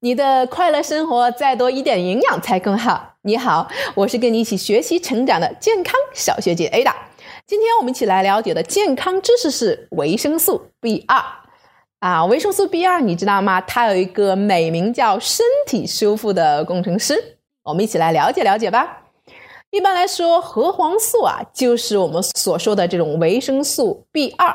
你的快乐生活再多一点营养才更好。你好，我是跟你一起学习成长的健康小学姐 Ada。今天我们一起来了解的健康知识是维生素 B 二啊。维生素 B 二你知道吗？它有一个美名叫身体修复的工程师。我们一起来了解了解吧。一般来说，核黄素啊，就是我们所说的这种维生素 B 二。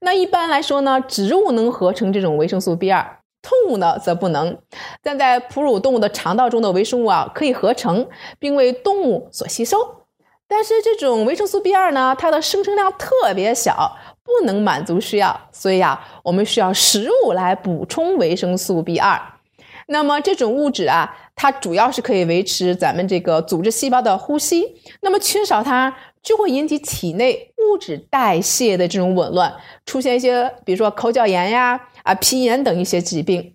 那一般来说呢，植物能合成这种维生素 B 二。动物呢则不能。但在哺乳动物的肠道中的微生物啊，可以合成并为动物所吸收。但是这种维生素 B 二呢，它的生成量特别小，不能满足需要。所以啊，我们需要食物来补充维生素 B 二。那么这种物质啊，它主要是可以维持咱们这个组织细胞的呼吸。那么缺少它，就会引起体内物质代谢的这种紊乱，出现一些比如说口角炎呀。啊，皮炎等一些疾病。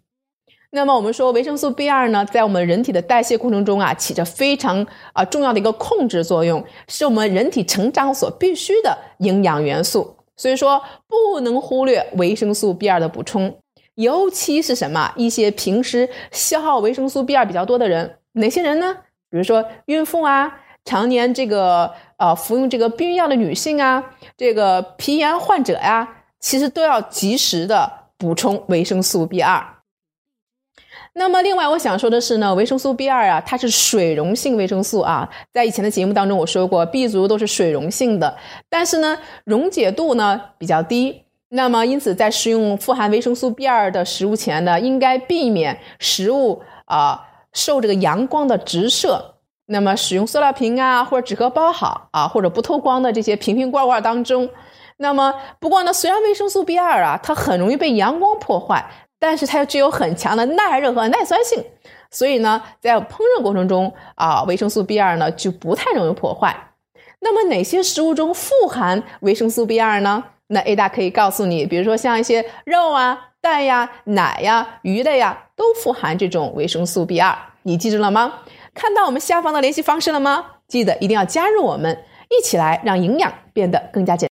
那么我们说维生素 B 二呢，在我们人体的代谢过程中啊，起着非常啊重要的一个控制作用，是我们人体成长所必须的营养元素。所以说，不能忽略维生素 B 二的补充，尤其是什么一些平时消耗维生素 B 二比较多的人，哪些人呢？比如说孕妇啊，常年这个呃服用这个避孕药的女性啊，这个皮炎患者呀，其实都要及时的。补充维生素 B 二。那么，另外我想说的是呢，维生素 B 二啊，它是水溶性维生素啊。在以前的节目当中我说过，B 族都是水溶性的，但是呢，溶解度呢比较低。那么，因此在食用富含维生素 B 二的食物前呢，应该避免食物啊受这个阳光的直射。那么，使用塑料瓶啊，或者纸盒包好啊，或者不透光的这些瓶瓶罐罐当中。那么，不过呢，虽然维生素 B 二啊，它很容易被阳光破坏，但是它又具有很强的耐热和耐酸性，所以呢，在烹饪过程中啊，维生素 B 二呢就不太容易破坏。那么，哪些食物中富含维生素 B 二呢？那 A 大可以告诉你，比如说像一些肉啊、蛋呀、奶呀、鱼类呀，都富含这种维生素 B 二。你记住了吗？看到我们下方的联系方式了吗？记得一定要加入我们，一起来让营养变得更加简。